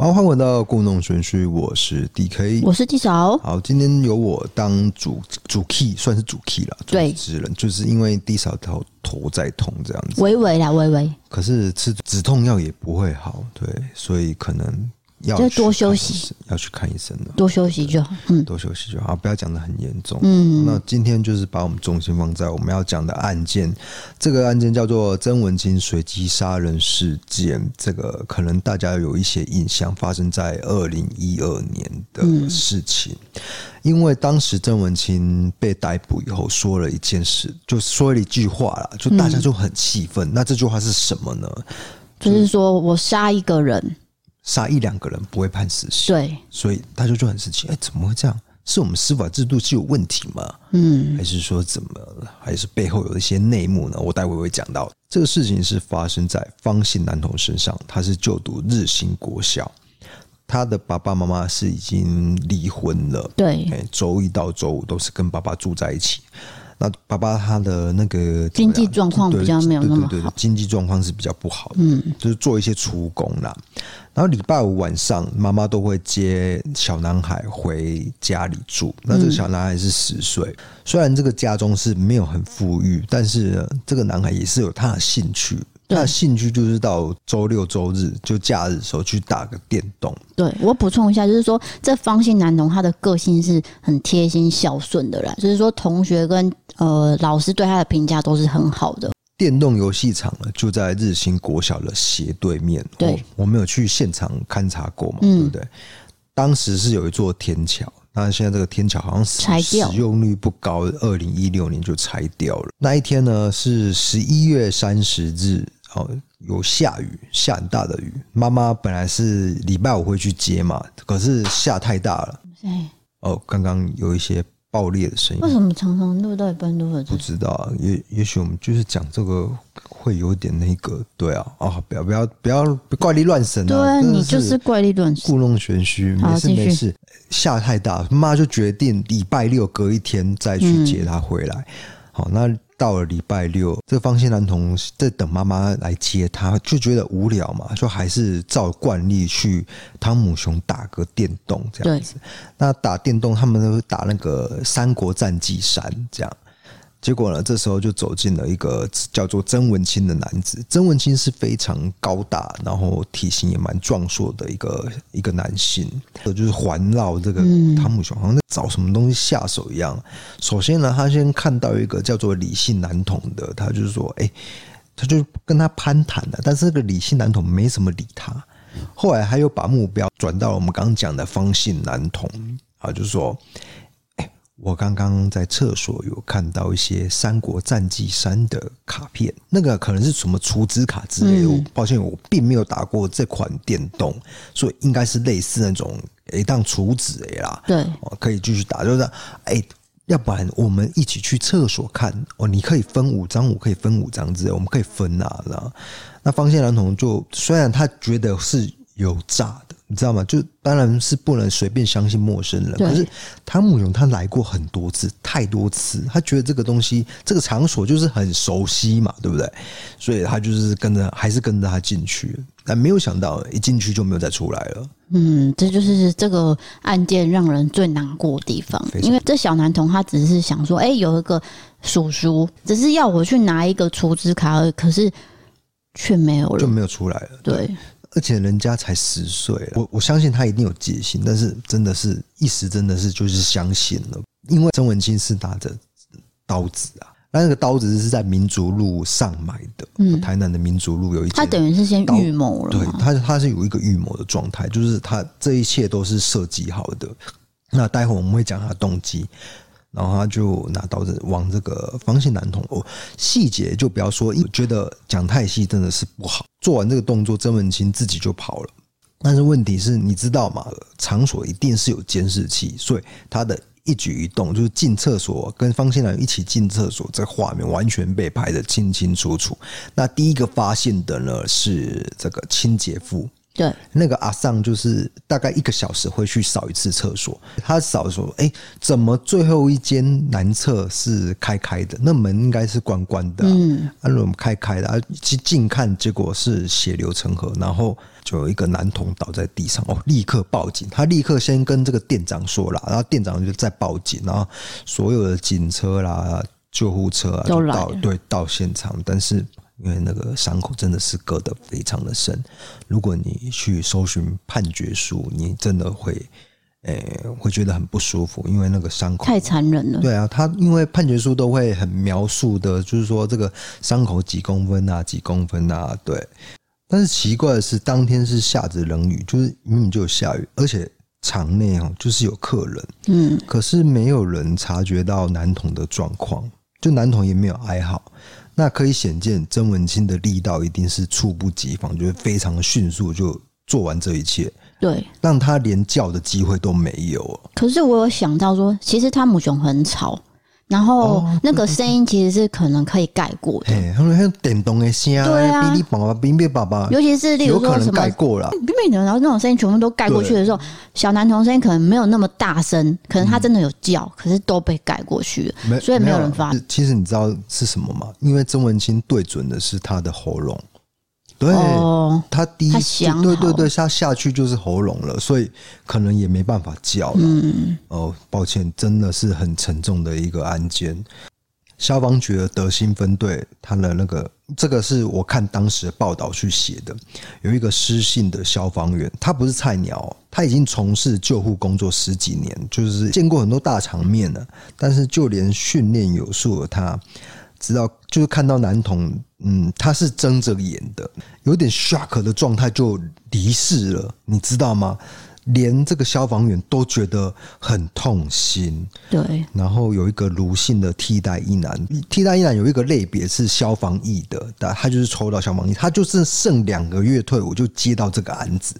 好，欢迎回到故弄玄虚，我是 DK，我是地嫂。好，今天由我当主主 key，算是主 key 了，对，主持人就是因为 D 嫂头头在痛这样子，微微啦，微微。可是吃止痛药也不会好，对，所以可能。要多休息，要去看医生了。多休息就好，嗯，多休息就好，不要讲的很严重。嗯，那今天就是把我们重心放在我们要讲的案件，这个案件叫做曾文清随机杀人事件。这个可能大家有一些印象，发生在二零一二年的事情。嗯、因为当时曾文清被逮捕以后，说了一件事，就说了一句话啦，就大家就很气愤。嗯、那这句话是什么呢？就是说我杀一个人。杀一两个人不会判死刑，对，所以他就就很生气。哎，怎么会这样？是我们司法制度是有问题吗？嗯，还是说怎么了？还是背后有一些内幕呢？我待会会讲到。这个事情是发生在方姓男童身上，他是就读日新国小，他的爸爸妈妈是已经离婚了，对，哎，周一到周五都是跟爸爸住在一起。那爸爸他的那个经济状况比较没有那么好，经济状况是比较不好的，嗯，就是做一些出工啦。然后礼拜五晚上，妈妈都会接小男孩回家里住。那这个小男孩是十岁，虽然这个家中是没有很富裕，但是，这个男孩也是有他的兴趣。他的兴趣就是到周六周日就假日的时候去打个电动。对，我补充一下，就是说这方姓男童他的个性是很贴心孝顺的啦，就是说同学跟呃老师对他的评价都是很好的。电动游戏场呢就在日新国小的斜对面。对，我，我没有去现场勘察过嘛，嗯、对不对？当时是有一座天桥。那现在这个天桥好像使使用率不高，二零一六年就拆掉了。那一天呢是十一月三十日，哦，有下雨，下很大的雨。妈妈本来是礼拜五会去接嘛，可是下太大了。哦，刚刚有一些。爆裂的声音，为什么常常录到一半都会？不知道啊，也也许我们就是讲这个会有点那个，对啊，啊，不要不要不要怪力乱神啊！对，你就是怪力乱神，故弄玄虚，没事没事。下太大，妈就决定礼拜六隔一天再去接他回来。好，那。到了礼拜六，这个方心男童在等妈妈来接他，就觉得无聊嘛，就还是照惯例去汤姆熊打个电动这样子。那打电动，他们都打那个《三国战记三》这样。结果呢，这时候就走进了一个叫做曾文清的男子。曾文清是非常高大，然后体型也蛮壮硕的一个一个男性，就是环绕这个汤姆熊，好像在找什么东西下手一样。首先呢，他先看到一个叫做李姓男童的，他就是说，哎，他就跟他攀谈了，但是这个李姓男童没什么理他。后来他又把目标转到了我们刚刚讲的方姓男童啊，就是说。我刚刚在厕所有看到一些《三国战记三》的卡片，那个可能是什么储值卡之类的。嗯、抱歉，我并没有打过这款电动，所以应该是类似那种诶当储值诶啦。对，可以继续打，就是哎，要不然我们一起去厕所看哦，你可以分五张，我可以分五张之类，我们可以分啊。那那方姓男童就虽然他觉得是有诈的。你知道吗？就当然是不能随便相信陌生人。可是汤姆熊他来过很多次，太多次，他觉得这个东西、这个场所就是很熟悉嘛，对不对？所以他就是跟着，还是跟着他进去。但没有想到，一进去就没有再出来了。嗯，这就是这个案件让人最难过的地方。因为这小男童他只是想说，哎，有一个叔叔，只是要我去拿一个储值卡而已，可是却没有了，就没有出来了。对。而且人家才十岁，我我相信他一定有戒心，但是真的是一时真的是就是相信了，因为曾文清是拿着刀子啊，那那个刀子是在民族路上买的，嗯，台南的民族路有一，他等于是先预谋了，对，他他是有一个预谋的状态，就是他这一切都是设计好的。那待会我们会讲他的动机。然后他就拿刀子往这个方姓男捅哦，细节就不要说，因为觉得讲太细真的是不好。做完这个动作，曾文清自己就跑了。但是问题是，你知道吗？场所一定是有监视器，所以他的一举一动，就是进厕所跟方新南一起进厕所，这画面完全被拍得清清楚楚。那第一个发现的呢是这个清洁妇。对，那个阿桑就是大概一个小时会去扫一次厕所。他扫的时候，哎，怎么最后一间男厕是开开的？那门应该是关关的，啊。嗯，那我们开开的，啊，去近看，结果是血流成河，然后就有一个男童倒在地上。哦，立刻报警。他立刻先跟这个店长说了，然后店长就再报警，然后所有的警车啦、救护车啊都到对到现场，但是。因为那个伤口真的是割得非常的深，如果你去搜寻判决书，你真的会，诶、欸，会觉得很不舒服，因为那个伤口太残忍了。对啊，他因为判决书都会很描述的，就是说这个伤口几公分啊，几公分啊，对。但是奇怪的是，当天是下着冷雨，就是明明就有下雨，而且场内哦就是有客人，嗯，可是没有人察觉到男童的状况，就男童也没有哀嚎。那可以显见曾文清的力道一定是猝不及防，就是非常的迅速就做完这一切，对，让他连叫的机会都没有。可是我有想到说，其实汤姆熊很吵。然后那个声音其实是可能可以盖过的，他们像电动的声，对啊，哔哩叭叭，哔哔叭叭，尤其是例如说什么盖过了，哔哔的，然后那种声音全部都盖过去的时候，小男童声音可能没有那么大声，可能他真的有叫，嗯、可是都被盖过去了，所以没有人发现。其实你知道是什么吗？因为曾文清对准的是他的喉咙。对，哦、他第一次，对对对，他下去就是喉咙了，所以可能也没办法叫了。嗯，哦，抱歉，真的是很沉重的一个案件。消防局的德兴分队，他的那个，这个是我看当时的报道去写的，有一个失信的消防员，他不是菜鸟，他已经从事救护工作十几年，就是见过很多大场面了，但是就连训练有素的他。直到，就是看到男童，嗯，他是睁着眼的，有点 shock 的状态就离世了，你知道吗？连这个消防员都觉得很痛心。对，然后有一个卢姓的替代一男，替代一男有一个类别是消防役的，但他就是抽到消防役，他就是剩两个月退伍就接到这个案子。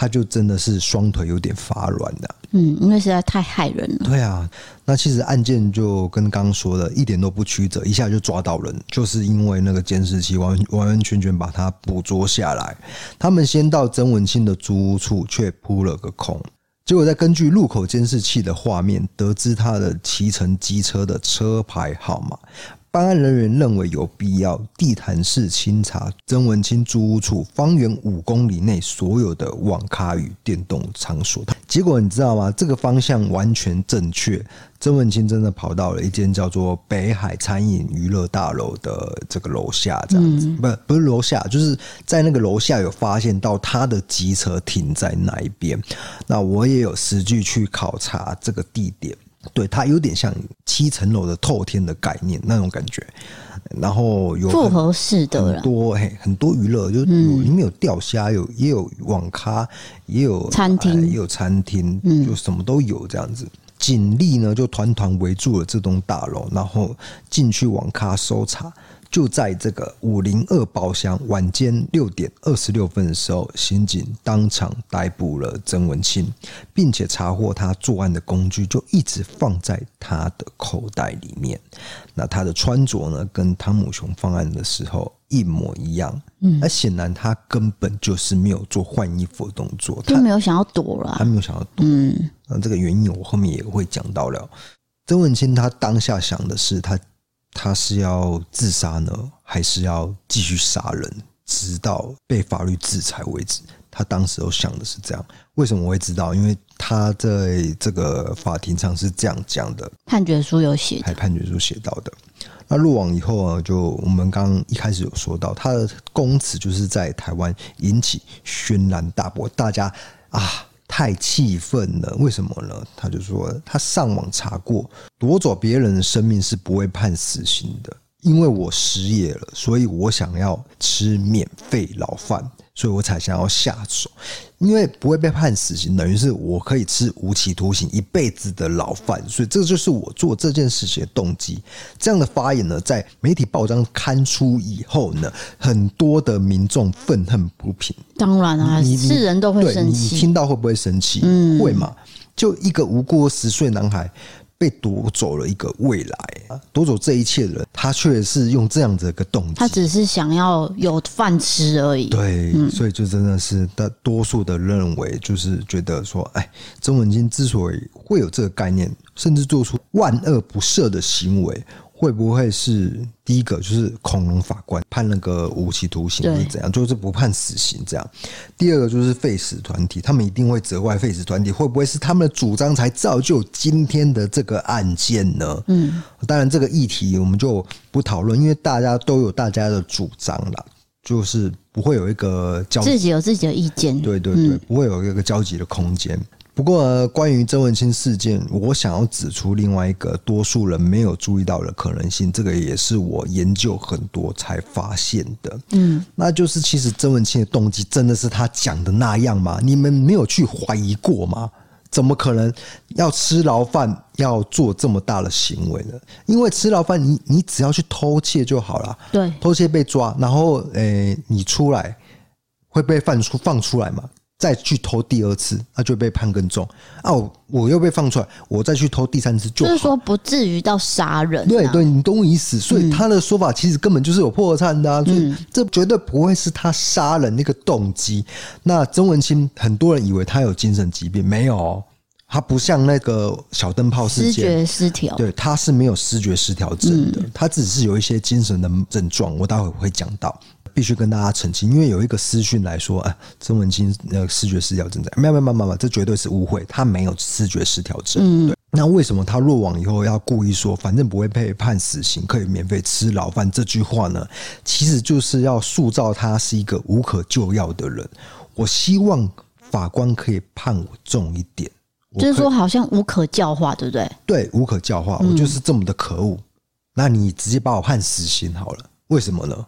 他就真的是双腿有点发软的，嗯，因为实在太害人了。对啊，那其实案件就跟刚刚说的一点都不曲折，一下就抓到人，就是因为那个监视器完完完全全把他捕捉下来。他们先到曾文清的租屋处，却扑了个空，结果再根据路口监视器的画面，得知他的骑乘机车的车牌号码。办案人员认为有必要地毯式清查曾文清租屋处方圆五公里内所有的网咖与电动场所。结果你知道吗？这个方向完全正确。曾文清真的跑到了一间叫做北海餐饮娱乐大楼的这个楼下，这样子，不不是楼下，就是在那个楼下有发现到他的机车停在那一边。那我也有实际去考察这个地点。对，它有点像七层楼的透天的概念那种感觉，然后有复合式的很多嘿，很多娱乐，就里面有钓虾，有也有网咖，也有餐厅，也有餐厅，就什么都有这样子。警力呢就团团围住了这栋大楼，然后进去网咖搜查。就在这个五零二包厢，晚间六点二十六分的时候，刑警当场逮捕了曾文清，并且查获他作案的工具，就一直放在他的口袋里面。那他的穿着呢，跟汤姆熊犯案的时候一模一样。嗯，那显然他根本就是没有做换衣服的动作，他没有想要躲了，他没有想要躲。嗯，那这个原因我后面也会讲到了。曾文清他当下想的是他。他是要自杀呢，还是要继续杀人，直到被法律制裁为止？他当时都想的是这样。为什么我会知道？因为他在这个法庭上是这样讲的，判决书有写，还判决书写到的。那落网以后啊，就我们刚刚一开始有说到，他的供词就是在台湾引起轩然大波，大家啊。太气愤了，为什么呢？他就说他上网查过，夺走别人的生命是不会判死刑的，因为我失业了，所以我想要吃免费牢饭。所以我才想要下手，因为不会被判死刑，等于是我可以吃无期徒刑一辈子的牢饭，所以这就是我做这件事情的动机。这样的发言呢，在媒体报章刊出以后呢，很多的民众愤恨不平。当然啊，是人都会生气。你听到会不会生气？嗯，会嘛？就一个无辜十岁男孩。被夺走了一个未来啊！夺走这一切的人，他却是用这样子一个动机，他只是想要有饭吃而已。对，嗯、所以就真的是大多数的认为，就是觉得说，哎，曾文金之所以会有这个概念，甚至做出万恶不赦的行为。会不会是第一个就是恐龙法官判那个无期徒刑，或者怎样，就是不判死刑这样？第二个就是废死团体，他们一定会责怪废死团体，会不会是他们的主张才造就今天的这个案件呢？嗯，当然这个议题我们就不讨论，因为大家都有大家的主张啦，就是不会有一个交集，自己有自己的意见，对对对，不会有一个交集的空间。不过，关于曾文清事件，我想要指出另外一个多数人没有注意到的可能性，这个也是我研究很多才发现的。嗯，那就是其实曾文清的动机真的是他讲的那样吗？你们没有去怀疑过吗？怎么可能要吃牢饭要做这么大的行为呢？因为吃牢饭，你你只要去偷窃就好了。对，偷窃被抓，然后诶、欸，你出来会被放出放出来吗？再去偷第二次，那就被判更重啊！我我又被放出来，我再去偷第三次就，就是说不至于到杀人、啊。对对，你懂我意思。所以他的说法其实根本就是有破绽的、啊，所以这绝对不会是他杀人那个动机。那曾文清，很多人以为他有精神疾病，没有，他不像那个小灯泡事件，失觉失调。对，他是没有失觉失调症的，他只是有一些精神的症状，我待会会讲到。必须跟大家澄清，因为有一个私讯来说，啊，曾文清那个思觉失调症在，没有没有没有没有，这绝对是误会，他没有视觉失调症。嗯，对。那为什么他落网以后要故意说，反正不会被判死刑，可以免费吃牢饭这句话呢？其实就是要塑造他是一个无可救药的人。我希望法官可以判我重一点，就是说好像无可教化，对不对？对，无可教化，我就是这么的可恶。嗯，那你直接把我判死刑好了，为什么呢？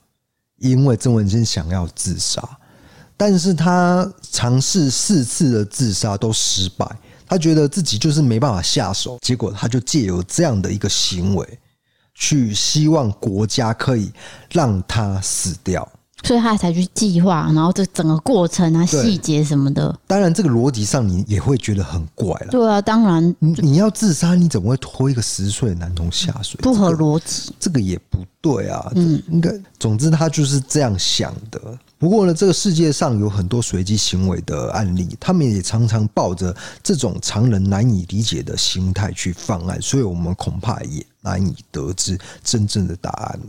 因为曾文金想要自杀，但是他尝试四次的自杀都失败，他觉得自己就是没办法下手，结果他就借由这样的一个行为，去希望国家可以让他死掉。所以他才去计划，然后这整个过程啊、细节什么的。当然，这个逻辑上你也会觉得很怪了。对啊，当然，你你要自杀，你怎么会拖一个十岁的男童下水？不合逻辑，这个也不对啊。嗯，应该，总之他就是这样想的。不过呢，这个世界上有很多随机行为的案例，他们也常常抱着这种常人难以理解的心态去犯案，所以我们恐怕也难以得知真正的答案。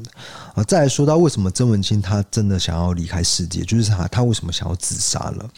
啊，再来说到为什么曾文清他真的想要离开世界，就是他他为什么想要自杀呢？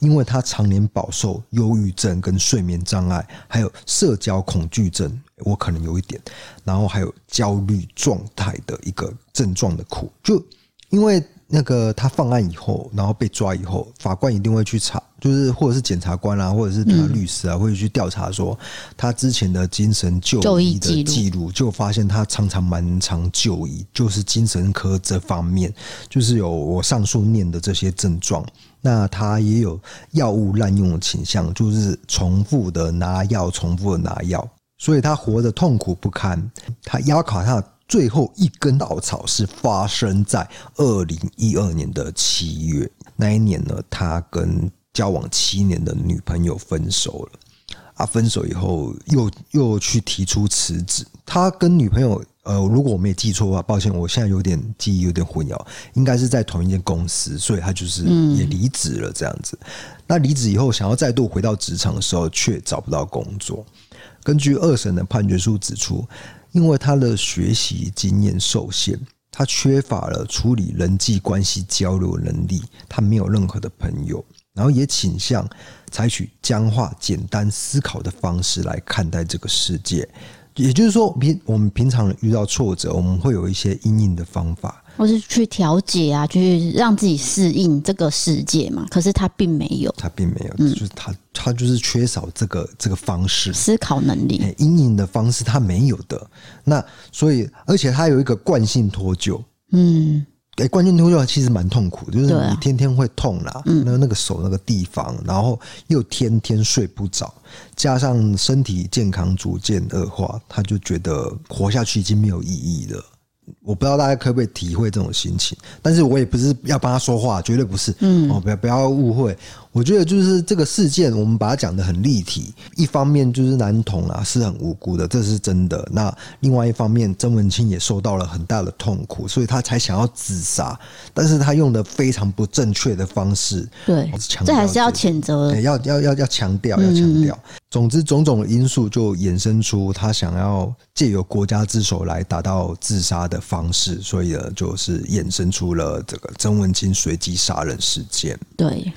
因为他常年饱受忧郁症、跟睡眠障碍，还有社交恐惧症，我可能有一点，然后还有焦虑状态的一个症状的苦，就因为。那个他犯案以后，然后被抓以后，法官一定会去查，就是或者是检察官啊，或者是他律师啊，会去调查说他之前的精神就医的记录，就发现他常常蛮常就医，就是精神科这方面，就是有我上述念的这些症状。那他也有药物滥用的倾向，就是重复的拿药，重复的拿药，所以他活得痛苦不堪。他压垮他。最后一根稻草是发生在二零一二年的七月，那一年呢，他跟交往七年的女朋友分手了。啊，分手以后又又去提出辞职。他跟女朋友，呃，如果我没记错的话，抱歉，我现在有点记忆有点混淆，应该是在同一间公司，所以他就是也离职了这样子。那离职以后，想要再度回到职场的时候，却找不到工作。根据二审的判决书指出。因为他的学习经验受限，他缺乏了处理人际关系交流能力，他没有任何的朋友，然后也倾向采取僵化、简单思考的方式来看待这个世界。也就是说，平我们平常遇到挫折，我们会有一些阴影的方法。或是去调节啊，去让自己适应这个世界嘛。可是他并没有，他并没有，嗯、就是他他就是缺少这个这个方式。思考能力，阴影的方式他没有的。那所以，而且他有一个惯性脱臼，嗯，哎，惯性脱臼其实蛮痛苦，就是你天天会痛啦，那那个手那个地方，然后又天天睡不着，加上身体健康逐渐恶化，他就觉得活下去已经没有意义了。我不知道大家可不可以体会这种心情，但是我也不是要帮他说话，绝对不是。嗯，哦，不要不要误会。我觉得就是这个事件，我们把它讲得很立体。一方面就是男童啊是很无辜的，这是真的。那另外一方面，曾文清也受到了很大的痛苦，所以他才想要自杀。但是他用的非常不正确的方式。对，这还是要谴责的，要要要要强调，要强调。总之，种种的因素就衍生出他想要借由国家之手来达到自杀的方式，所以呢，就是衍生出了这个曾文清随机杀人事件。对，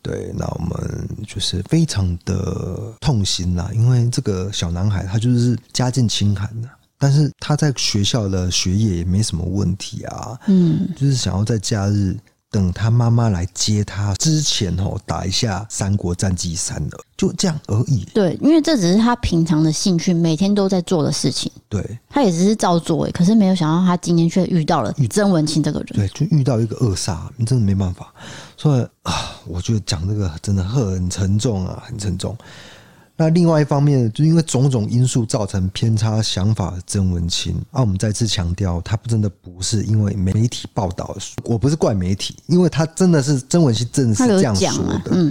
对，那我们就是非常的痛心啦，因为这个小男孩他就是家境清寒的，但是他在学校的学业也没什么问题啊，嗯，就是想要在假日。等他妈妈来接他之前，哦，打一下《三国战记三》了，就这样而已。对，因为这只是他平常的兴趣，每天都在做的事情。对，他也只是照做，可是没有想到他今天却遇到了曾文清这个人。对，就遇到一个恶煞，你真的没办法。所以啊，我觉得讲这个真的很沉重啊，很沉重。那另外一方面，就因为种种因素造成偏差想法的曾文清，啊，我们再次强调，他真的不是因为媒体报道，我不是怪媒体，因为他真的是曾文清真的是这样说的。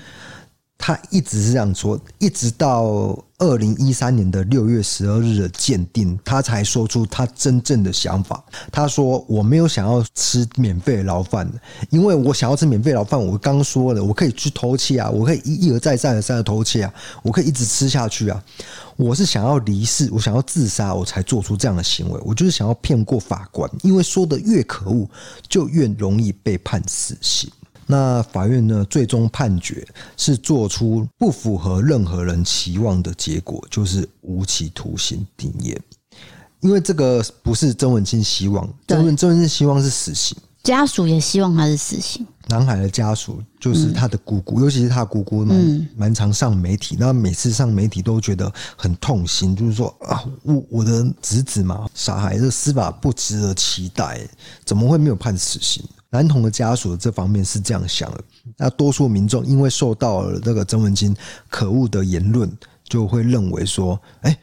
他一直是这样说，一直到二零一三年的六月十二日的鉴定，他才说出他真正的想法。他说：“我没有想要吃免费的牢饭，因为我想要吃免费牢饭，我刚说了，我可以去偷窃啊，我可以一一而再再而三的偷窃啊，我可以一直吃下去啊。我是想要离世，我想要自杀，我才做出这样的行为。我就是想要骗过法官，因为说的越可恶，就越容易被判死刑。”那法院呢，最终判决是做出不符合任何人期望的结果，就是无期徒刑定谳。因为这个不是曾文清希望，曾文曾文清希望是死刑，家属也希望他是死刑。男孩的家属就是他的姑姑，嗯、尤其是他姑姑蛮蛮常上媒体，那每次上媒体都觉得很痛心，就是说啊，我我的侄子嘛，傻孩子，司法不值得期待，怎么会没有判死刑？男童的家属这方面是这样想的，那多数民众因为受到了这个曾文清可恶的言论，就会认为说：哎，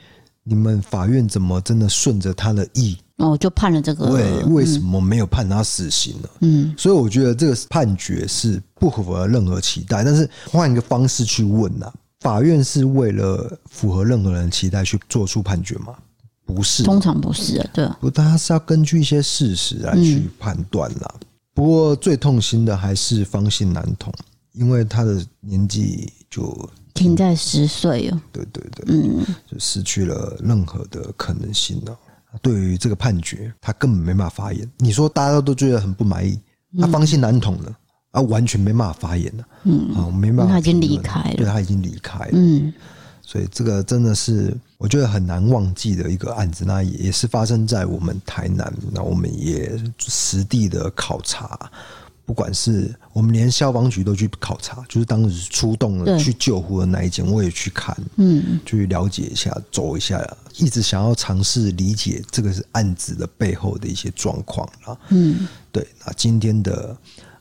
你们法院怎么真的顺着他的意？哦，就判了这个？对，为什么没有判他死刑呢？嗯，所以我觉得这个判决是不符合任何期待。但是换一个方式去问呐，法院是为了符合任何人的期待去做出判决吗？不是，通常不是啊，对，不，他是要根据一些事实来去判断啦。不过最痛心的还是方姓男童，因为他的年纪就停在十岁哦。对对对，嗯，就失去了任何的可能性了。对于这个判决，他根本没办法发言。你说大家都觉得很不满意，那方姓男童呢？啊，完全没办法发言了。嗯，啊，没办法，他已经离开了。对，他已经离开了。嗯。所以这个真的是我觉得很难忘记的一个案子，那也是发生在我们台南，那我们也实地的考察，不管是我们连消防局都去考察，就是当时出动了去救护的那一间，我也去看，嗯，去了解一下，走一下，一直想要尝试理解这个是案子的背后的一些状况啊，嗯，对，那今天的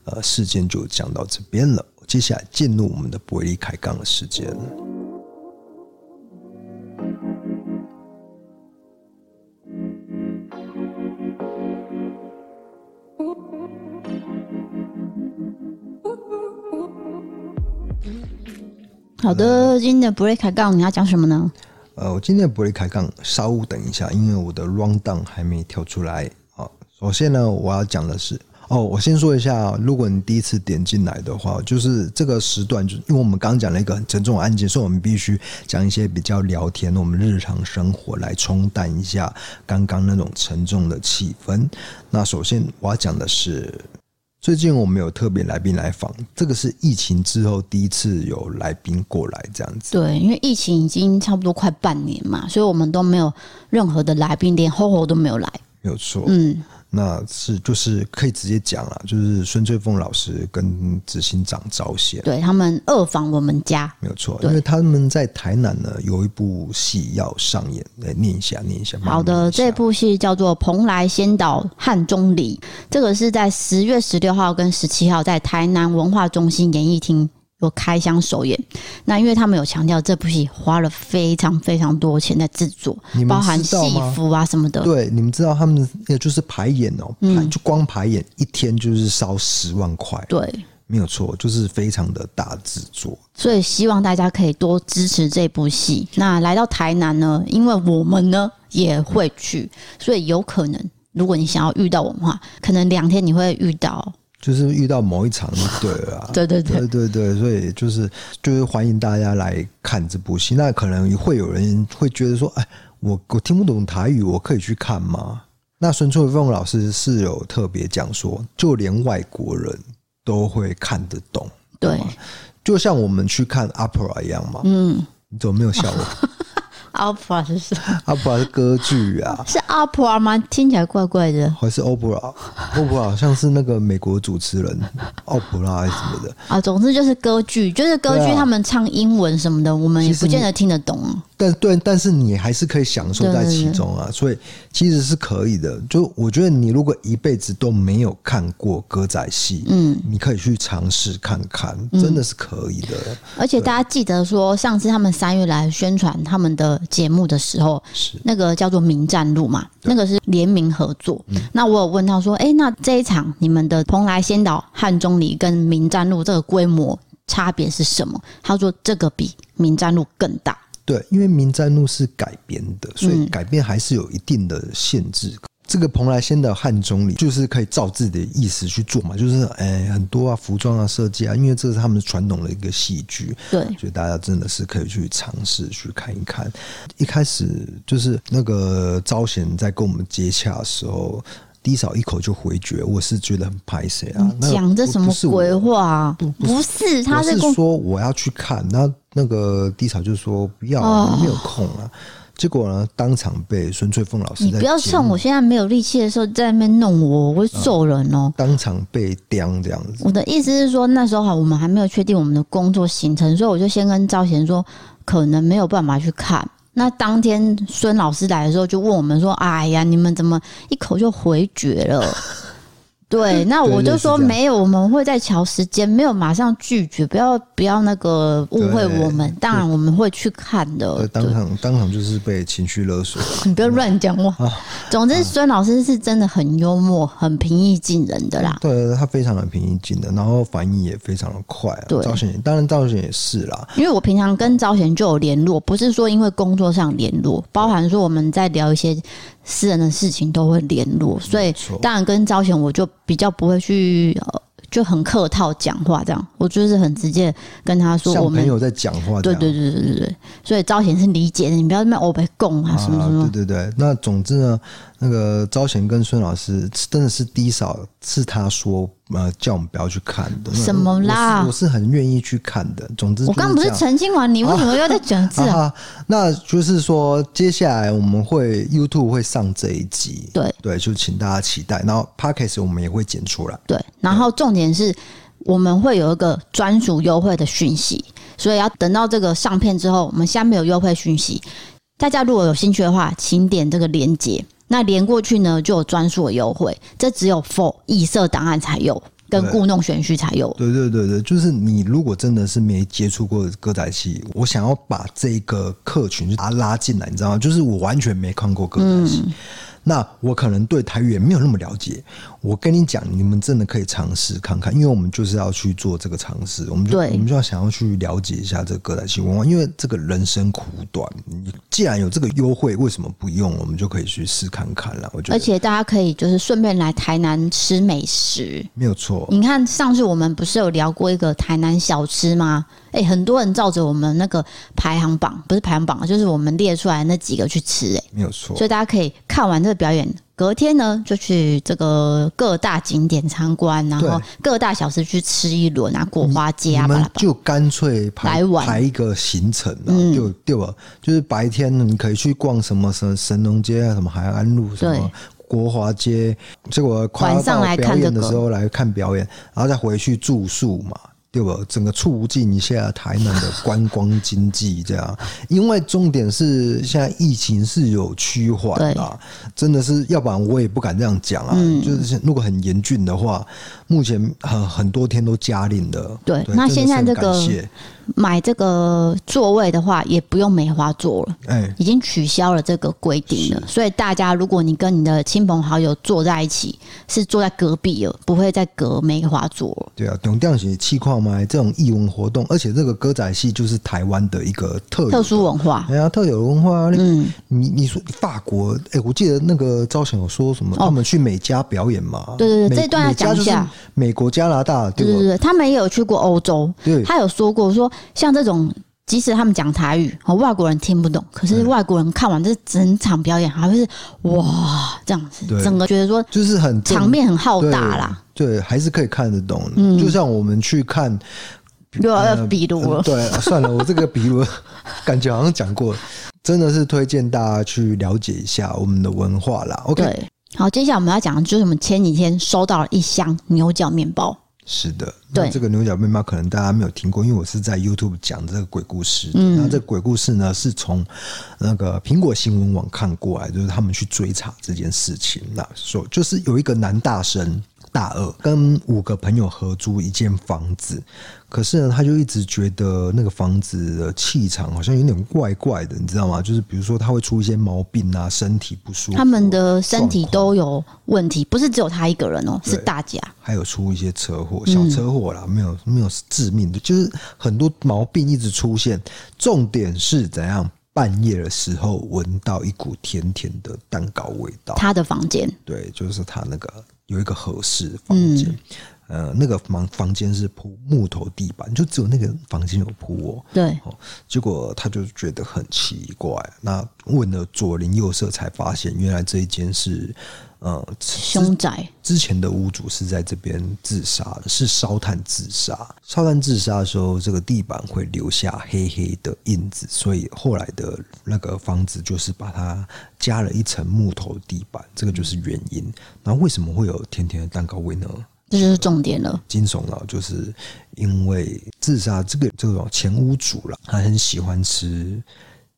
呃事件就讲到这边了，接下来进入我们的伯利开缸的时间。好的，今天的 break 开杠你要讲什么呢？呃，我今天的 break 开杠稍等一下，因为我的 rundown 还没跳出来。好，首先呢，我要讲的是，哦，我先说一下，如果你第一次点进来的话，就是这个时段，就因为我们刚讲了一个很沉重的案件，所以我们必须讲一些比较聊天，我们日常生活来冲淡一下刚刚那种沉重的气氛。那首先我要讲的是。最近我们有特别来宾来访，这个是疫情之后第一次有来宾过来这样子。对，因为疫情已经差不多快半年嘛，所以我们都没有任何的来宾，连 HoHo 都没有来。没有错，嗯。那是就是可以直接讲了，就是孙翠凤老师跟执行长招贤，对他们二访我们家，没有错，因为他们在台南呢有一部戏要上演，来念一下，念一下。好的，这部戏叫做《蓬莱仙岛汉钟离》，这个是在十月十六号跟十七号在台南文化中心演艺厅有开箱首演。那因为他们有强调这部戏花了非常非常多钱在制作，包含戏服啊什么的。对，你们知道他们也就是排演哦，嗯，就光排演一天就是烧十万块。对。没有错，就是非常的大制作，所以希望大家可以多支持这部戏。那来到台南呢，因为我们呢也会去，所以有可能如果你想要遇到我们的话，可能两天你会遇到，就是遇到某一场就 对了。对对对对对对，所以就是就是欢迎大家来看这部戏。那可能会有人会觉得说，哎，我我听不懂台语，我可以去看吗？那孙翠凤老师是有特别讲说，就连外国人。都会看得懂，对，就像我们去看 opera 一样嘛。嗯，你怎么没有笑我？opera 是什么？opera 是歌剧啊，是 opera 吗？听起来怪怪的。还是 opera？opera 好像是那个美国主持人 opera 还是什么的啊？总之就是歌剧，就是歌剧，他们唱英文什么的，我们也不见得听得懂。但对，但是你还是可以享受在其中啊，所以其实是可以的。就我觉得，你如果一辈子都没有看过歌仔戏，嗯，你可以去尝试看看，真的是可以的。嗯、而且大家记得说，上次他们三月来宣传他们的节目的时候，是那个叫做《名战路》嘛，那个是联名合作。嗯、那我有问他说，哎、欸，那这一场你们的蓬莱仙岛汉中里跟《民战路》这个规模差别是什么？他说这个比《民战路》更大。对，因为《民战路》是改编的，所以改编还是有一定的限制。嗯、这个蓬莱仙的汉钟里就是可以照自己的意思去做嘛，就是哎很多啊服装啊设计啊，因为这是他们传统的一个戏剧，对，所以大家真的是可以去尝试去看一看。一开始就是那个招贤在跟我们接洽的时候，低嫂一口就回绝，我是觉得很拍谁啊，讲的什么鬼话？不不是，不是他是，是说我要去看那。那个低嫂就说不要，没有空啊。结果呢，当场被孙翠凤老师，你不要趁我现在没有力气的时候在那边弄我，我会揍人哦。当场被刁这样子。我的意思是说，那时候哈，我们还没有确定我们的工作行程，所以我就先跟赵贤说，可能没有办法去看。那当天孙老师来的时候，就问我们说：“哎呀，你们怎么一口就回绝了？”对，那我就说没有，我们会在瞧时间，没有马上拒绝，不要不要那个误会我们。当然我们会去看的。当场当场就是被情绪勒索，你不要乱讲话。总之，孙老师是真的很幽默，很平易近人的啦。对，他非常的平易近人，然后反应也非常的快。对，赵贤当然赵贤也是啦，因为我平常跟赵贤就有联络，不是说因为工作上联络，包含说我们在聊一些。私人的事情都会联络，所以当然跟招贤我就比较不会去，呃，就很客套讲话这样，我就是很直接跟他说，我们朋友在讲话，对对对对对对，所以招贤是理解的，你不要那么欧北共啊什么什么，对对对，那总之呢。那个招贤跟孙老师真的是低少，是他说呃叫我们不要去看的。什么啦？我是很愿意去看的。总之，我刚不是澄清完，你为什么又在讲字啊？那就是说，接下来我们会 YouTube 会上这一集，对对，就请大家期待。然后 Podcast 我们也会剪出来，对。然后重点是我们会有一个专属优惠的讯息，所以要等到这个上片之后，我们下面有优惠讯息。大家如果有兴趣的话，请点这个链接。那连过去呢，就有专属的优惠，这只有 for 异色档案才有，跟故弄玄虚才有。对对对对，就是你如果真的是没接触过歌仔戏，我想要把这个客群把它拉进来，你知道吗？就是我完全没看过歌仔戏。嗯那我可能对台语也没有那么了解。我跟你讲，你们真的可以尝试看看，因为我们就是要去做这个尝试。我们就我们就要想要去了解一下这个歌仔戏文化，因为这个人生苦短，你既然有这个优惠，为什么不用？我们就可以去试看看了。我觉得，而且大家可以就是顺便来台南吃美食，没有错。你看上次我们不是有聊过一个台南小吃吗？哎、欸，很多人照着我们那个排行榜，不是排行榜，就是我们列出来那几个去吃、欸，哎，没有错。所以大家可以看完这个表演，隔天呢就去这个各大景点参观，然后各大小吃去吃一轮啊，果花街啊，就干脆排排一个行程啊，嗯、就对吧？就是白天你可以去逛什么什么神农街啊，什么海安路，什么国华街，结果快要到表演的时候来看表演，然后再回去住宿嘛。对吧？整个促进一下台南的观光经济，这样。因为重点是现在疫情是有趋缓啊，真的是，要不然我也不敢这样讲啊。嗯、就是如果很严峻的话，目前很很多天都加令的。对，对那现在这个。买这个座位的话，也不用梅花座了，哎，已经取消了这个规定了。所以大家，如果你跟你的亲朋好友坐在一起，是坐在隔壁了，不会再隔梅花座了。对啊，懂这样子气况吗？这种艺文活动，而且这个歌仔戏就是台湾的一个特特殊文化，哎呀，特有文化。嗯，你你说法国，哎、欸，我记得那个招贤有说什么，他们去美加表演嘛？对对对，这段要讲一下。美国、加拿大，对对对，他们也有去过欧洲。对，他有说过说。像这种，即使他们讲台语，外国人听不懂，可是外国人看完这整场表演，还会是哇这样子，整个觉得说就是很场面很浩大啦。对，还是可以看得懂。嗯，就像我们去看，又要比鲁了。对，算了，我这个比如 感觉好像讲过，真的是推荐大家去了解一下我们的文化啦。OK，好，接下来我们要讲的就是我们前几天收到了一箱牛角面包。是的，那这个牛角面包可能大家没有听过，因为我是在 YouTube 讲这个鬼故事。嗯，那这个鬼故事呢，是从那个苹果新闻网看过来，就是他们去追查这件事情。那说就是有一个男大生。大二跟五个朋友合租一间房子，可是呢，他就一直觉得那个房子的气场好像有点怪怪的，你知道吗？就是比如说他会出一些毛病啊，身体不舒服，他们的身体都有问题，不是只有他一个人哦，是大家。还有出一些车祸，小车祸啦，没有没有致命的，就是很多毛病一直出现。重点是怎样？半夜的时候闻到一股甜甜的蛋糕味道。他的房间，对，就是他那个。有一个合适的房间，嗯、呃，那个房房间是铺木头地板，就只有那个房间有铺哦。对，结果他就觉得很奇怪，那问了左邻右舍，才发现原来这一间是。呃，凶宅之前的屋主是在这边自杀的，是烧炭自杀。烧炭自杀的时候，这个地板会留下黑黑的印子，所以后来的那个房子就是把它加了一层木头地板，这个就是原因。那为什么会有甜甜的蛋糕味呢？这就是重点了。惊悚了，就是因为自杀这个这种前屋主了，他很喜欢吃。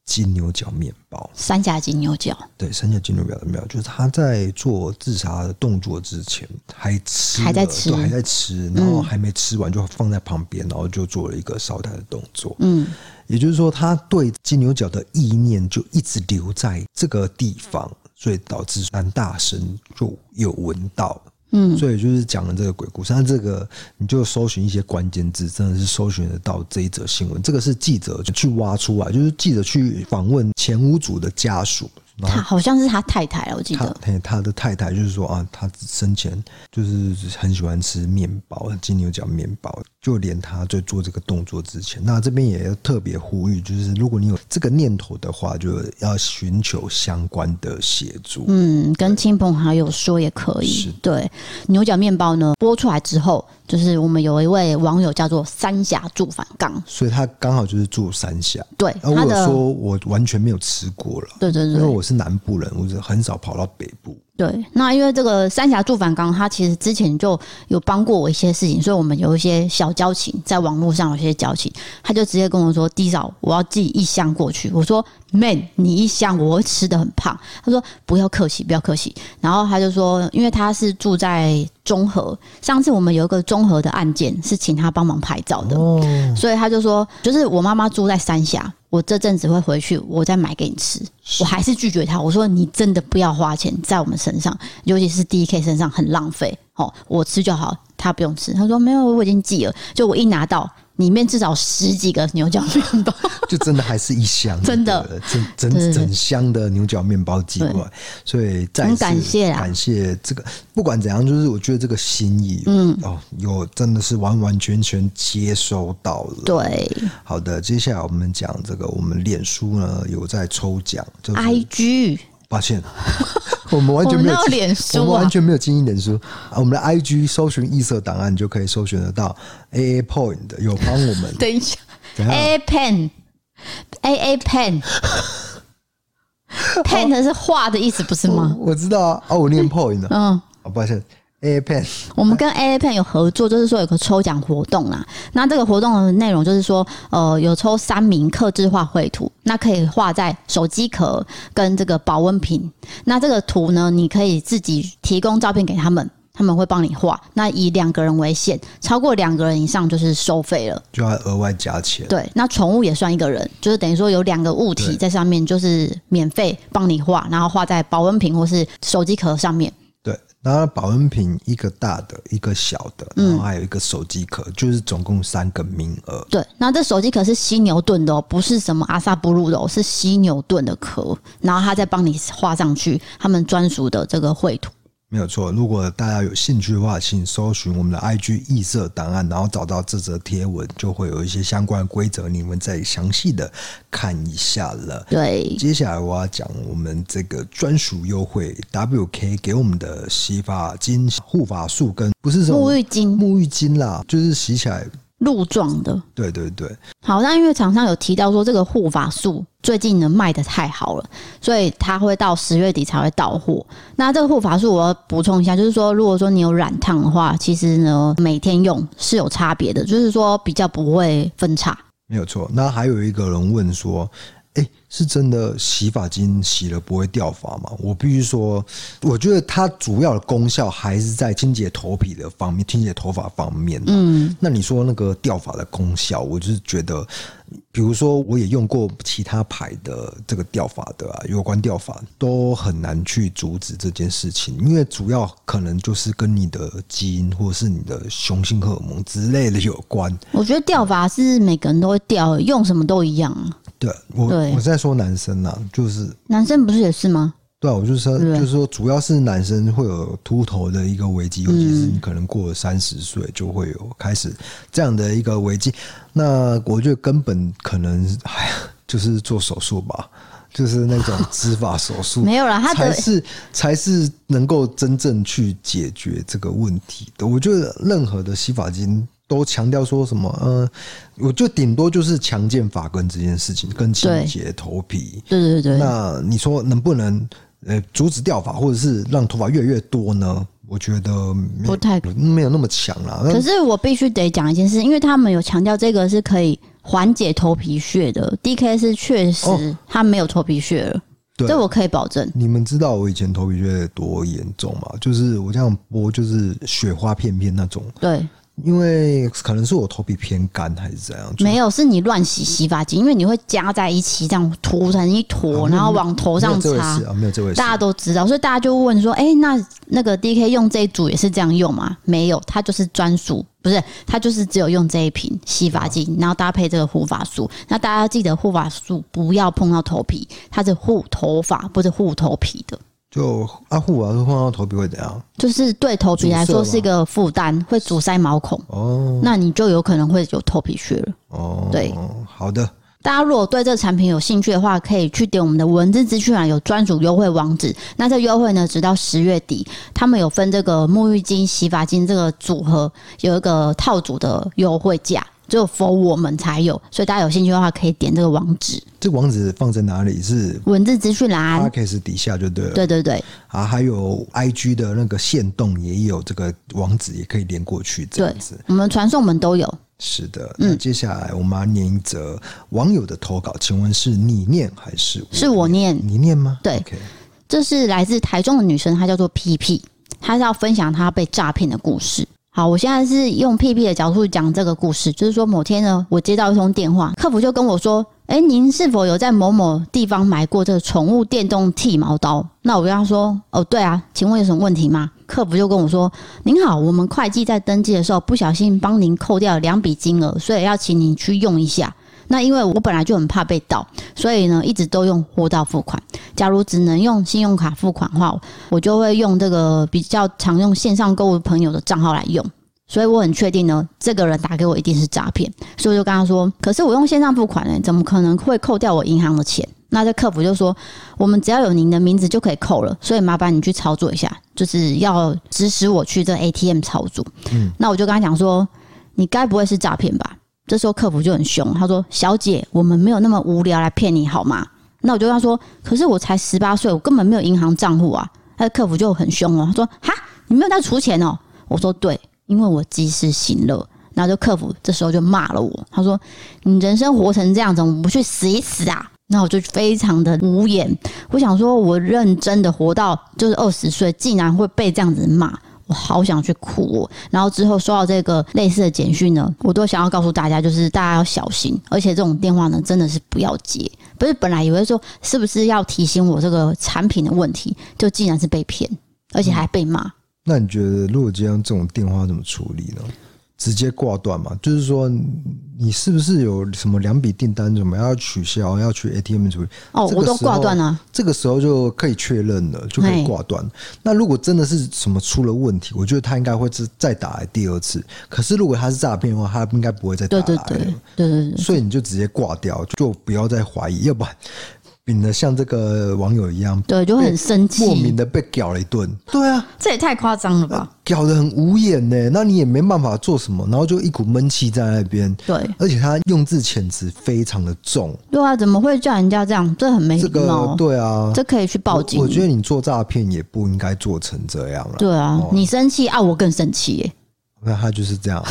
金牛角面包，三峡金牛角，对，三峡金牛角的面包，就是他在做自杀的动作之前还吃，还在吃，还在吃，然后还没吃完就放在旁边，然后就做了一个烧炭的动作。嗯，也就是说，他对金牛角的意念就一直留在这个地方，所以导致男大神就有闻到。嗯，所以就是讲了这个鬼故事，那这个你就搜寻一些关键字，真的是搜寻得到这一则新闻。这个是记者去挖出来，就是记者去访问前屋主的家属。他好像是他太太，我记得。他他的太太就是说啊，他生前就是很喜欢吃面包，金牛角面包。就连他在做这个动作之前，那这边也要特别呼吁，就是如果你有这个念头的话，就要寻求相关的协助。嗯，跟亲朋好友说也可以。对，牛角面包呢，播出来之后。就是我们有一位网友叫做三峡住反刚，所以他刚好就是住三峡。对，他有说我完全没有吃过了。对对对，因为我是南部人，我是很少跑到北部。对，那因为这个三峡住反刚，他其实之前就有帮过我一些事情，所以我们有一些小交情，在网络上有些交情，他就直接跟我说：“弟嫂，我要寄一箱过去。”我说：“Man，你一箱我会吃的很胖。”他说：“不要客气，不要客气。”然后他就说：“因为他是住在中和，上次我们有一个中和的案件是请他帮忙拍照的，哦、所以他就说，就是我妈妈住在三峡。”我这阵子会回去，我再买给你吃。我还是拒绝他，我说你真的不要花钱在我们身上，尤其是 DK 身上很浪费。哦，我吃就好，他不用吃。他说没有，我已经寄了。就我一拿到。里面至少十几个牛角面包，就真的还是一箱，真的整整整箱的牛角面包寄过来，所以再次感谢感谢这个，不管怎样，就是我觉得这个心意，嗯哦，有真的是完完全全接收到了。对，好的，接下来我们讲这个，我们脸书呢有在抽奖，就是 IG。抱歉，我们完全没有脸书，我们完全没有经营脸书。我们的 IG 搜寻异色档案就可以搜寻得到。AA Point 有帮我们。等一下，AA Pen，AA Pen，Pen 是画的意思不是吗？我知道啊，哦，我念 Point 的。嗯，抱歉 A Pen，我们跟 A Pen 有合作，就是说有个抽奖活动啦。那这个活动的内容就是说，呃，有抽三名客制化绘图，那可以画在手机壳跟这个保温瓶。那这个图呢，你可以自己提供照片给他们，他们会帮你画。那以两个人为限，超过两个人以上就是收费了，就要额外加钱。对，那宠物也算一个人，就是等于说有两个物体在上面，就是免费帮你画，然后画在保温瓶或是手机壳上面。然后保温瓶一个大的，一个小的，然后还有一个手机壳，嗯、就是总共三个名额。对，那这手机壳是犀牛盾的哦，不是什么阿萨布鲁的哦，是犀牛盾的壳，然后他再帮你画上去他们专属的这个绘图。没有错，如果大家有兴趣的话，请搜寻我们的 IG 异色档案，然后找到这则贴文，就会有一些相关的规则，你们再详细的看一下了。对，接下来我要讲我们这个专属优惠，WK 给我们的洗发精、护发素跟不是什么沐浴精、沐浴精啦，就是洗起来。鹿状的，对对对，好，那因为厂商有提到说这个护发素最近呢卖的太好了，所以它会到十月底才会到货。那这个护发素我要补充一下，就是说如果说你有染烫的话，其实呢每天用是有差别的，就是说比较不会分叉。没有错。那还有一个人问说。哎，是真的洗发精洗了不会掉发吗？我必须说，我觉得它主要的功效还是在清洁头皮的方面，清洁头发方面。嗯，那你说那个掉发的功效，我就是觉得。比如说，我也用过其他牌的这个掉发的啊，有关掉发都很难去阻止这件事情，因为主要可能就是跟你的基因或者是你的雄性荷尔蒙之类的有关。我觉得掉发是每个人都会掉，用什么都一样。对，我对我在说男生啊，就是男生不是也是吗？对啊，我就是说，就是说，主要是男生会有秃头的一个危机，尤其是你可能过了三十岁，就会有开始这样的一个危机。那我觉得根本可能哎呀就是做手术吧，就是那种植发手术，没有了，他才是才是能够真正去解决这个问题的。我觉得任何的洗发精都强调说什么，嗯，我就顶多就是强健发根这件事情，跟清洁头皮。对对对。那你说能不能？呃，阻止掉发，或者是让头发越来越多呢？我觉得不太没有那么强啦。可是我必须得讲一件事，因为他们有强调这个是可以缓解头皮屑的。DK 是确实他没有头皮屑了，对，这我可以保证。你们知道我以前头皮屑多严重吗？就是我这样拨，就是雪花片片那种。对。因为可能是我头皮偏干还是怎样？没有，是你乱洗洗发精，因为你会加在一起这样涂成一坨，啊、然后往头上擦。啊，没有这回事，大家都知道，所以大家就问说：“哎、欸，那那个 DK 用这一组也是这样用吗？”没有，它就是专属，不是，它就是只有用这一瓶洗发精，然后搭配这个护发素。那大家要记得护发素不要碰到头皮，它是护头发，不是护头皮的。就阿护啊，碰到头皮会怎样？就是对头皮来说是一个负担，会阻塞毛孔哦。那你就有可能会有头皮屑了哦。对，好的。大家如果对这个产品有兴趣的话，可以去点我们的文字资讯栏，有专属优惠网址。那这优惠呢，直到十月底，他们有分这个沐浴巾、洗发精这个组合，有一个套组的优惠价。只有 for 我们才有，所以大家有兴趣的话，可以点这个网址。这个网址放在哪里？是文字资讯栏，Podcast 底下就对了。对对对，啊，还有 IG 的那个线动也有这个网址，也可以连过去。这样子，我们传送门都有。是的，那接下来我们要念一则网友的投稿，请问是你念还是我念？是我念？你念吗？对，Okay. 这是来自台中的女生，她叫做 PP，她是要分享她被诈骗的故事。好，我现在是用屁屁的角度讲这个故事，就是说某天呢，我接到一通电话，客服就跟我说：“哎，您是否有在某某地方买过这个宠物电动剃毛刀？”那我跟他说：“哦，对啊，请问有什么问题吗？”客服就跟我说：“您好，我们会计在登记的时候不小心帮您扣掉两笔金额，所以要请您去用一下。”那因为我本来就很怕被盗，所以呢，一直都用货到付款。假如只能用信用卡付款的话，我就会用这个比较常用线上购物朋友的账号来用。所以我很确定呢，这个人打给我一定是诈骗。所以我就跟他说：“可是我用线上付款呢，怎么可能会扣掉我银行的钱？”那这客服就说：“我们只要有您的名字就可以扣了，所以麻烦你去操作一下，就是要指使我去这 ATM 操作。”嗯，那我就跟他讲说：“你该不会是诈骗吧？”这时候客服就很凶，他说：“小姐，我们没有那么无聊来骗你好吗？”那我就跟他说：“可是我才十八岁，我根本没有银行账户啊。”他的客服就很凶哦，他说：“哈，你没有在出钱哦？我说对，因为我及时行乐。然后就客服这时候就骂了我，他说：“你人生活成这样，怎么不去死一死啊？”那我就非常的无言。我想说，我认真的活到就是二十岁，竟然会被这样子骂，我好想去哭哦。然后之后收到这个类似的简讯呢，我都想要告诉大家，就是大家要小心，而且这种电话呢，真的是不要接。不是本来以为说是不是要提醒我这个产品的问题，就竟然是被骗，而且还被骂。那你觉得，如果这样这种电话怎么处理呢？直接挂断嘛，就是说你是不是有什么两笔订单怎么要取消，要去 ATM 处理？哦，我都挂断了。这个时候就可以确认了，就可以挂断。那如果真的是什么出了问题，我觉得他应该会再再打来第二次。可是如果他是诈骗的话，他应该不会再打来了。对对对对对对。所以你就直接挂掉，就不要再怀疑，要不然。变得像这个网友一样，对，就很生气，莫名的被屌了一顿。对啊，这也太夸张了吧！屌得很无眼呢，那你也没办法做什么，然后就一股闷气在那边。对，而且他用字遣词非常的重。对啊，怎么会叫人家这样？这很没礼貌。对啊，这可以去报警。我，我觉得你做诈骗也不应该做成这样了。对啊，你生气啊，我更生气耶。那他就是这样，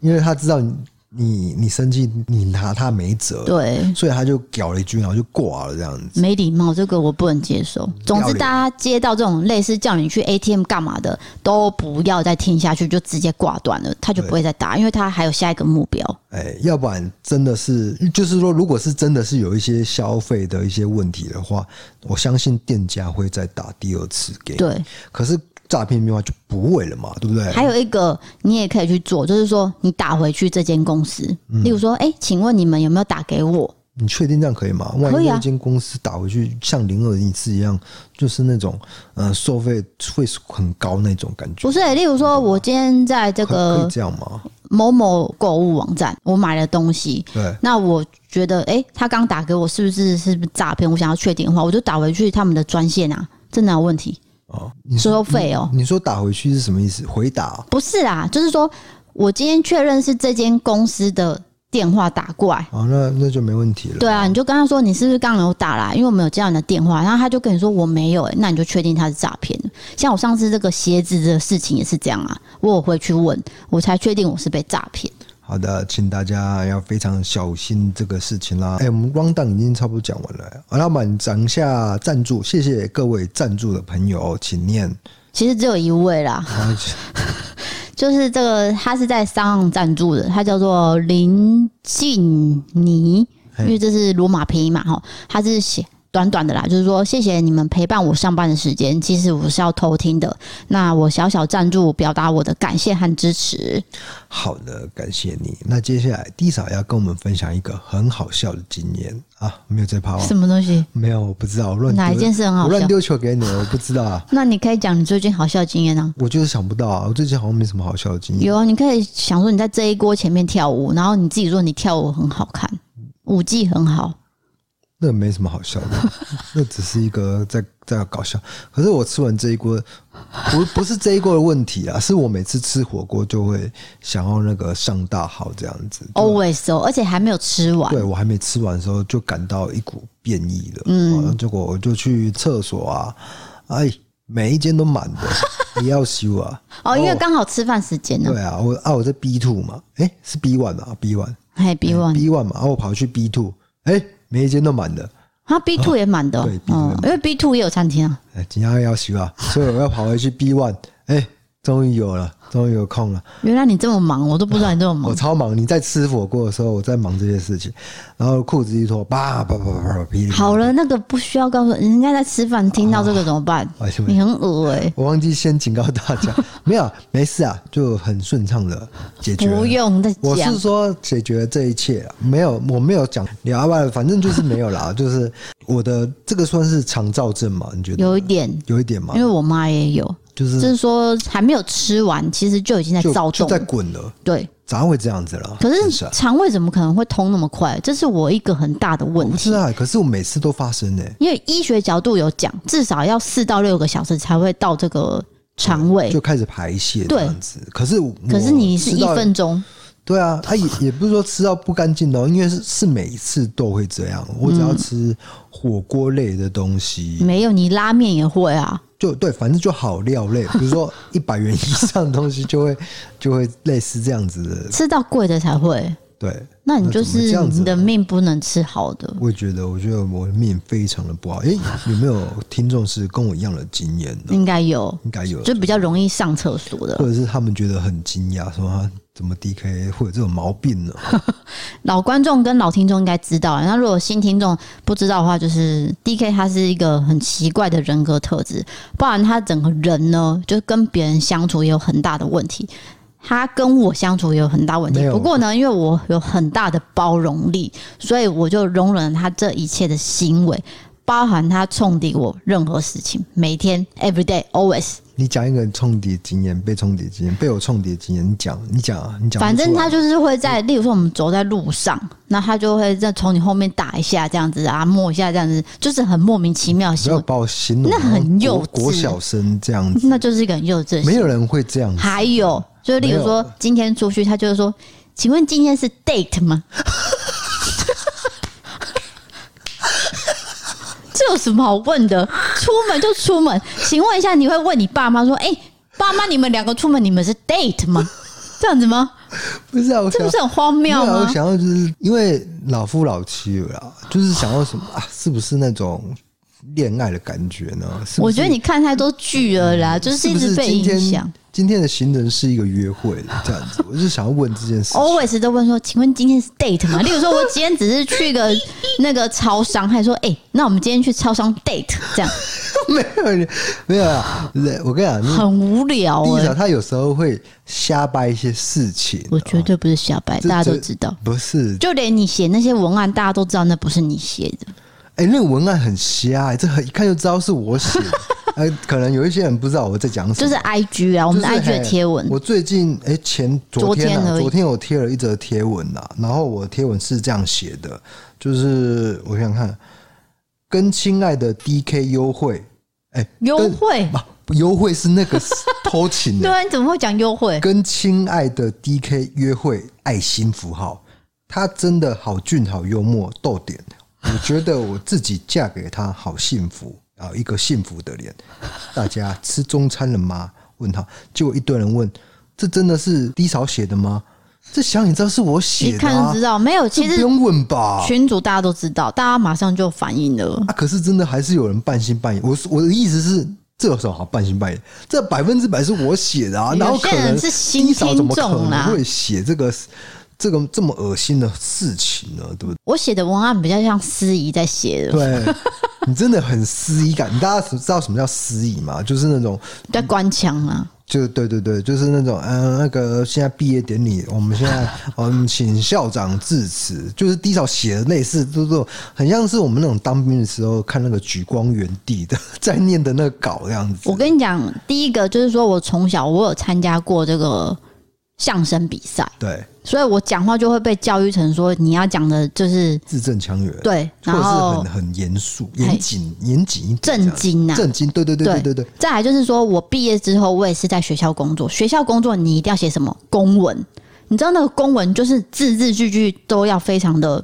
因为他知道你。你你生气，你拿他没辙，对，所以他就屌了一句，然后就挂了，这样子没礼貌，这个我不能接受。总之，大家接到这种类似叫你去 ATM 干嘛的，都不要再听下去，就直接挂断了，他就不会再打，因为他还有下一个目标。哎，要不然真的是，就是说，如果是真的是有一些消费的一些问题的话，我相信店家会再打第二次给你。对，可是。诈骗电话就不会了嘛，对不对？还有一个你也可以去做，就是说你打回去这间公司，嗯、例如说，哎、欸，请问你们有没有打给我？你确定这样可以吗？万一那间公司打回去像零二零四一样，就是那种呃收费会很高那种感觉。不是、欸，例如说我今天在这个可以这样吗？某某购物网站，我买了东西，对，那我觉得，哎、欸，他刚打给我，是不是是不是诈骗？我想要确定的话，我就打回去他们的专线啊，真的有问题。哦，你收费哦，你说打回去是什么意思？回打？不是啊，就是说我今天确认是这间公司的电话打过来。哦，那那就没问题了。对啊，你就跟他说你是不是刚刚有打来？因为我没有接到你的电话，然后他就跟你说我没有，哎，那你就确定他是诈骗。像我上次这个鞋子的事情也是这样啊，我有回去问，我才确定我是被诈骗。好的，请大家要非常小心这个事情啦。哎、欸，我们 rundown 已经差不多讲完了。好，那我们讲一下赞助，谢谢各位赞助的朋友，请念。其实只有一位啦，就是这个，他是在商赞助的，他叫做林静妮，因为这是罗马拼音嘛，哈，他是写。短短的啦，就是说谢谢你们陪伴我上班的时间。其实我是要偷听的，那我小小赞助，表达我的感谢和支持。好的，感谢你。那接下来 D 嫂要跟我们分享一个很好笑的经验啊，没有这趴什么东西？没有，我不知道。乱哪一件事很好笑？我乱丢球给你，我不知道啊。那你可以讲你最近好笑的经验啊。我就是想不到啊，我最近好像没什么好笑的经验。有啊，你可以想说你在这一锅前面跳舞，然后你自己说你跳舞很好看，舞技很好。那没什么好笑的，那只是一个在在搞笑。可是我吃完这一锅，不不是这一锅的问题啊，是我每次吃火锅就会想要那个上大号这样子。Always 哦，而且还没有吃完。对，我还没吃完的时候就感到一股变异了。嗯，结果我就去厕所啊，哎，每一间都满的，也要修啊。哦，因为刚好吃饭时间呢。对啊，我啊我在 B two 嘛，哎、欸，是 B one 啊，B one，哎，B one，B one 嘛，然后我跑去 B two，哎。每一间都满的，啊，B two 也满的，对，嗯，因为 B two 也有餐厅啊。哎，今天要修啊，所以我要跑回去 B one，哎，终于有了。终于有空了。原来你这么忙，我都不知道你这么忙。我超忙，你在吃火锅的时候，我在忙这些事情。然后裤子一脱，叭叭叭叭噼。好了，那个不需要告诉人家在吃饭，听到这个怎么办？啊、你很恶哎、欸！我忘记先警告大家，没有，没事啊，就很顺畅的解决。不用再讲。我是说解决这一切啊，没有，我没有讲聊外，反正就是没有啦。就是我的这个算是肠躁症嘛？你觉得？有一点，有一点嘛？因为我妈也有。就是，就是说还没有吃完，其实就已经在躁动，就在滚了。对，咋会这样子了？可是肠胃怎么可能会通那么快？这是我一个很大的问题。不是啊，可是我每次都发生呢。因为医学角度有讲，至少要四到六个小时才会到这个肠胃，就开始排泄这样子。可是，可是你是一分钟。对啊，他、啊、也也不是说吃到不干净的，因为是是每一次都会这样。我只要吃火锅类的东西，嗯、没有你拉面也会啊。就对，反正就好料类，比如说一百元以上的东西，就会就会类似这样子的。吃到贵的才会。对，那你就是你的命不能吃好的。我也觉得，我觉得我的命非常的不好。哎，有没有听众是跟我一样的经验的？应该有，应该有，就比较容易上厕所的，或者是他们觉得很惊讶，说他怎么 DK 会有这种毛病呢？老观众跟老听众应该知道，那如果新听众不知道的话，就是 DK 他是一个很奇怪的人格特质，不然他整个人呢，就跟别人相处也有很大的问题。他跟我相处也有很大问题，不过呢，因为我有很大的包容力，所以我就容忍了他这一切的行为，包含他冲抵我任何事情，每天 every day always。你讲一个冲抵经验，被冲抵经验，被我冲抵经验，你讲，你讲啊，你讲。反正他就是会在，例如说我们走在路上，那他就会在从你后面打一下，这样子啊，摸一下这样子，就是很莫名其妙的行为。不要把我形容，那很幼稚，国小生这样子，那就是一个很幼稚。没有人会这样子。还有。就例如说，今天出去，他就是说，请问今天是 date 吗？有什么好问的？出门就出门，请问一下，你会问你爸妈说，哎、欸，爸妈，你们两个出门，你们是 date 吗？这样子吗？不是啊，这不是很荒谬吗？我想要就是因为老夫老妻了啦，就是想要什么啊？是不是那种？恋爱的感觉呢？是是我觉得你看太多剧了啦，嗯、就是一直被影响。今天的行程是一个约会这样子，我就想要问这件事。Always 都问说，请问今天是 date 吗？例如说，我今天只是去个那个超商，还说，哎、欸，那我们今天去超商 date 这样？没有，没有啊！我跟你讲，很无聊、欸。第一，他有时候会瞎掰一些事情。我绝对不是瞎掰，大家都知道。不是，就连你写那些文案，大家都知道那不是你写的。哎、欸，那个文案很瞎、欸，这很一看就知道是我写。哎，可能有一些人不知道我在讲什么。就是 I G 啊，我们的 I G 的贴文。我最近哎、欸，前昨天啊，昨天，我贴了一则贴文呐、啊，然后我贴文是这样写的，就是我想想看，跟亲爱的 D K 优惠，哎、欸，优惠不优惠是那个 偷情的。对啊，你怎么会讲优惠？跟亲爱的 D K 约会，爱心符号，他真的好俊，好幽默，逗点。我觉得我自己嫁给他好幸福啊，一个幸福的脸。大家吃中餐了吗？问他，结果一堆人问，这真的是低潮写的吗？这想你知道是我写的、啊，一看就知道。没有，其实不用问吧。群主大家都知道，大家马上就反应了。啊，可是真的还是有人半信半疑。我我的意思是，这有什么好半信半疑？这百分之百是我写的啊，然后可能是怎么可能会写这个？这个这么恶心的事情呢，对不对？我写的文案比较像司仪在写的。对，你真的很司仪感。大家知道什么叫司仪吗？就是那种在官腔啊。就对对对，就是那种嗯、呃，那个现在毕业典礼，我们现在嗯，请校长致辞，就是 D 嫂写的类似，就是很像是我们那种当兵的时候看那个举光原地的 在念的那个稿这样子。我跟你讲，第一个就是说我从小我有参加过这个相声比赛，对。所以我讲话就会被教育成说，你要讲的就是字正腔圆，对，然后很很严肃、严谨、严谨、正经啊，正经，对对对对对对。再来就是说我毕业之后，我也是在学校工作，学校工作你一定要写什么公文？你知道那个公文就是字字句句都要非常的。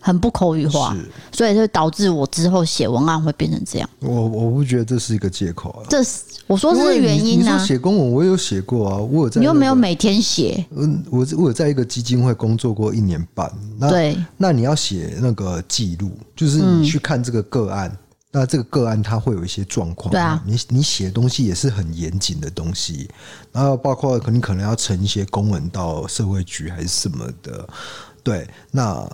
很不口语化，所以就导致我之后写文案会变成这样。我我不觉得这是一个借口啊，这是我说是原因啊。写公文我有写过啊，我有在、那个。你又没有每天写？嗯，我我有在一个基金会工作过一年半。那对，那你要写那个记录，就是你去看这个个案，嗯、那这个个案它会有一些状况。对啊，你你写的东西也是很严谨的东西，然后包括可你可能要呈一些公文到社会局还是什么的。对，那。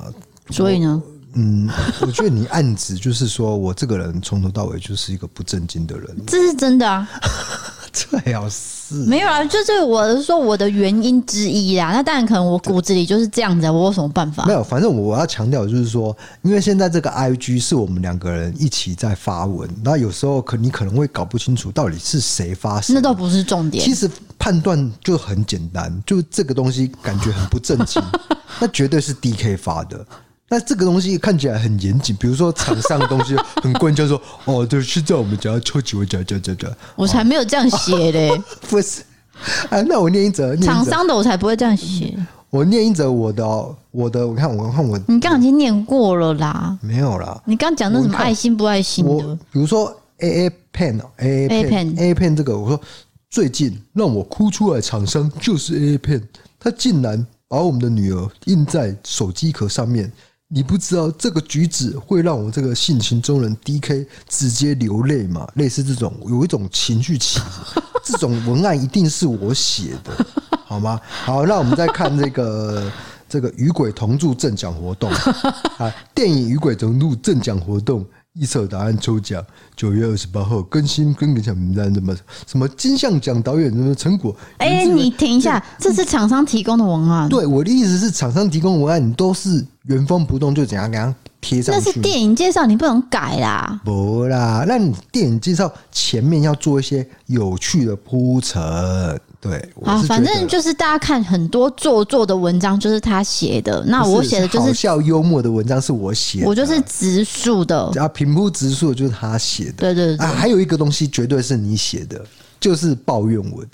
所以呢，嗯，我觉得你暗指就是说我这个人从头到尾就是一个不正经的人，这是真的啊，最好是没有啊，就是我是说我的原因之一啦。那当然可能我骨子里就是这样子，我有什么办法？没有，反正我要强调就是说，因为现在这个 IG 是我们两个人一起在发文，那有时候可你可能会搞不清楚到底是谁发生，那倒不是重点。其实判断就很简单，就这个东西感觉很不正经，那绝对是 DK 发的。那这个东西看起来很严谨，比如说厂商的东西很关键，说哦，对，是在我们家抽几位，这这这这，我才没有这样写嘞，不是啊？那我念一则，厂商的我才不会这样写。我念一则我的哦，我的，我看我看我，你刚刚已经念过了啦，没有啦。你刚讲那什么爱心不爱心的，我比如说 A A Pen，A A Pen，A A Pen 这个，我说最近让我哭出来，厂商就是 A A Pen，他竟然把我们的女儿印在手机壳上面。你不知道这个举止会让我这个性情中人 D K 直接流泪嘛？类似这种有一种情绪起伏，这种文案一定是我写的，好吗？好，那我们再看这个这个与鬼同住赠奖活动啊，电影《与鬼同住》赠奖活动。一手答案抽奖，九月二十八号更新跟奖名单，什么什么金像奖导演什么成果？哎、欸，你停一下，这是厂商提供的文案。对，我的意思是，厂商提供的文案，你都是原封不动就怎样怎样贴上去。那是电影介绍，你不能改啦。不啦，那你电影介绍前面要做一些有趣的铺陈。对啊，反正就是大家看很多做作的文章，就是他写的。那我写的就是好笑幽默的文章，是我写的。我就是直述的，啊，平铺直述的就是他写的。对对对，啊，还有一个东西绝对是你写的，就是抱怨文，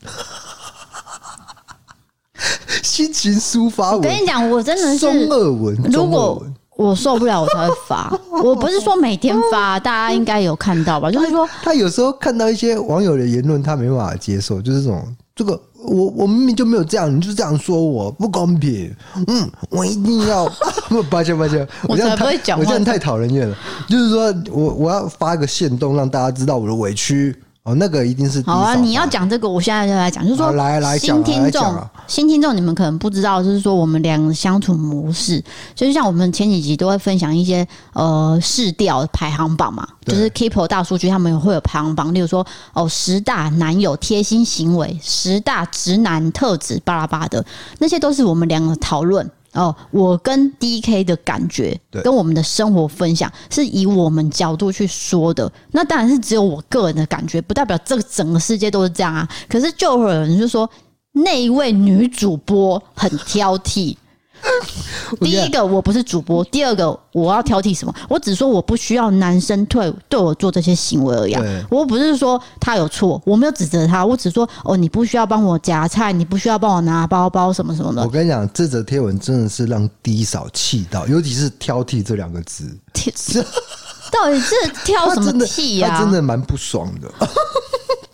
心情抒发文。我跟你讲，我真的是中二文。如果我受不了，我才会发。我不是说每天发，大家应该有看到吧？就是说，他有时候看到一些网友的言论，他没办法接受，就是这种。这个我我明明就没有这样，你就这样说我不公平。嗯，我一定要 抱歉抱歉，我这样太我这样太讨人厌了。就是说我我要发一个线动，让大家知道我的委屈。哦，那个一定是好啊！你要讲这个，我现在就来讲，就是说，来来新听众，新听众，你们可能不知道，就是说，我们两个相处模式，就是像我们前几集都会分享一些呃市调排行榜嘛，就是 Keepo 大数据，他们会有排行榜，例如说哦，十大男友贴心行为，十大直男特质，巴拉巴的，那些都是我们两个讨论。哦，我跟 DK 的感觉，跟我们的生活分享，是以我们角度去说的。那当然是只有我个人的感觉，不代表这个整个世界都是这样啊。可是就会有人就说，那一位女主播很挑剔。第一个我不是主播，第二个我要挑剔什么？我只说我不需要男生对对我做这些行为而已。我不是说他有错，我没有指责他，我只说哦，你不需要帮我夹菜，你不需要帮我拿包包什么什么的。我跟你讲，这则贴文真的是让低嫂气到，尤其是挑剔这两个字，到底是挑什么剔呀？他真的蛮不爽的。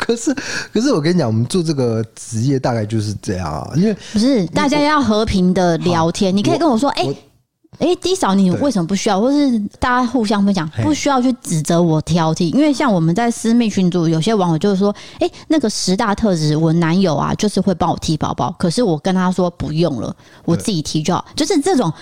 可是，可是我跟你讲，我们做这个职业大概就是这样啊，因为不是大家要和平的聊天，你可以跟我说，哎、欸，哎、欸，D 嫂，你为什么不需要？或是大家互相分享，不需要去指责我挑剔，因为像我们在私密群组，有些网友就是说，哎、欸，那个十大特质，我男友啊，就是会帮我踢宝宝，可是我跟他说不用了，我自己踢就好，就是这种。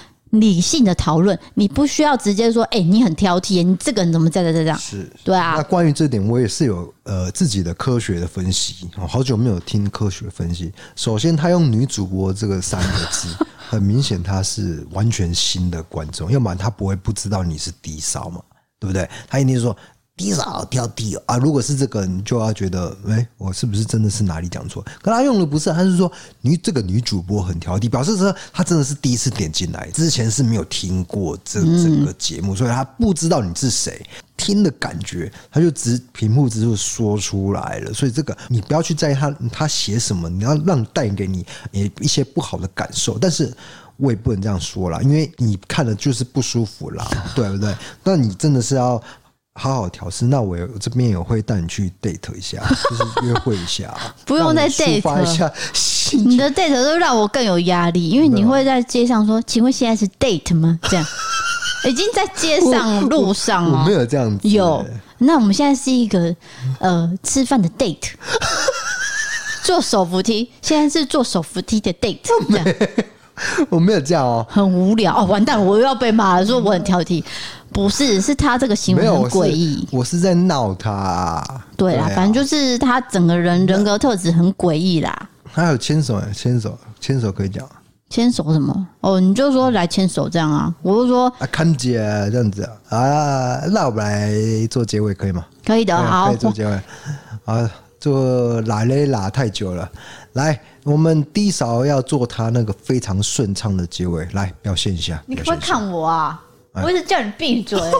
理性的讨论，你不需要直接说，哎、欸，你很挑剔，你这个人怎么这样这样这样？是，对啊。那关于这点，我也是有呃自己的科学的分析。好久没有听科学分析。首先，他用女主播这个三个字，很明显他是完全新的观众，要不然他不会不知道你是低烧嘛，对不对？他一定说。低少挑剔啊！如果是这个，你就要觉得，哎、我是不是真的是哪里讲错？可他用的不是，他是说女这个女主播很挑剔，表示说她真的是第一次点进来，之前是没有听过这整个节目，所以他不知道你是谁，听的感觉他就直屏幕直就说出来了。所以这个你不要去在意他他写什么，你要让带给你一些不好的感受。但是我也不能这样说啦，因为你看的就是不舒服啦，对不对？那你真的是要。好好调试，那我这边也会带你去 date 一下，就是约会一下，不用再 date 一下。你的 date 都让我更有压力，因为你会在街上说：“请问现在是 date 吗？” 这样已经在街上路上了，我没有这样子。有，那我们现在是一个呃吃饭的 date，坐手扶梯，现在是坐手扶梯的 date。这样 我没有这样哦，很无聊哦，完蛋，我又要被骂了，说我很挑剔。不是，是他这个行为很诡异。我是在闹他、啊。对啦，反正就是他整个人人格特质很诡异啦。还有牵手，牵手，牵手可以讲。牵手什么？哦，你就说来牵手这样啊？我就说啊，看姐这样子啊，啊，那我们来做结尾可以吗？可以的，好，可以做结尾。啊，做拉嘞拉太久了，来，我们 D 嫂要做他那个非常顺畅的结尾，来表现一下。你可不可以看我啊？我是叫你闭嘴、欸！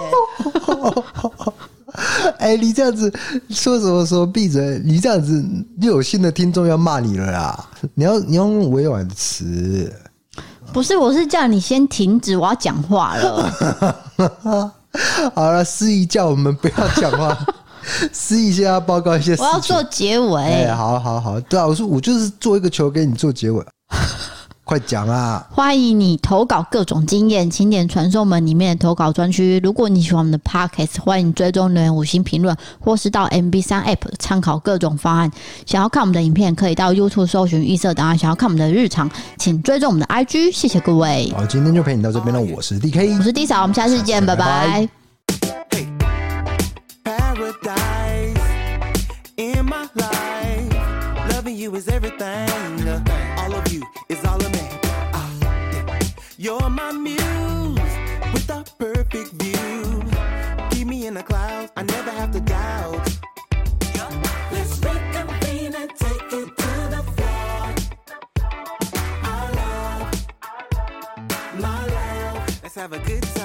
哎、欸，你这样子说什么说闭嘴？你这样子又有新的听众要骂你了啦！你要你要用委婉的词。不是，我是叫你先停止，我要讲话了。好了，司仪叫我们不要讲话。司仪先要报告一些事情，我要做结尾。好好好，对啊，我说我就是做一个球给你做结尾。快讲啊！欢迎你投稿各种经验，请点传送门里面的投稿专区。如果你喜欢我们的 Podcast，欢迎追踪留言、五星评论，或是到 MB 三 App 参考各种方案。想要看我们的影片，可以到 YouTube 搜寻异色档案。想要看我们的日常，请追踪我们的 IG。谢谢各位。好，今天就陪你到这边了。我是 DK，我是 D 嫂，我们下次见，拜拜。paradise in my life. Loving you is everything. All of you is all of me. Oh, yeah. You're my muse with a perfect view. Keep me in the clouds. I never have to doubt. Let's reconvene and take it to the floor. Our love, my love. Let's have a good time.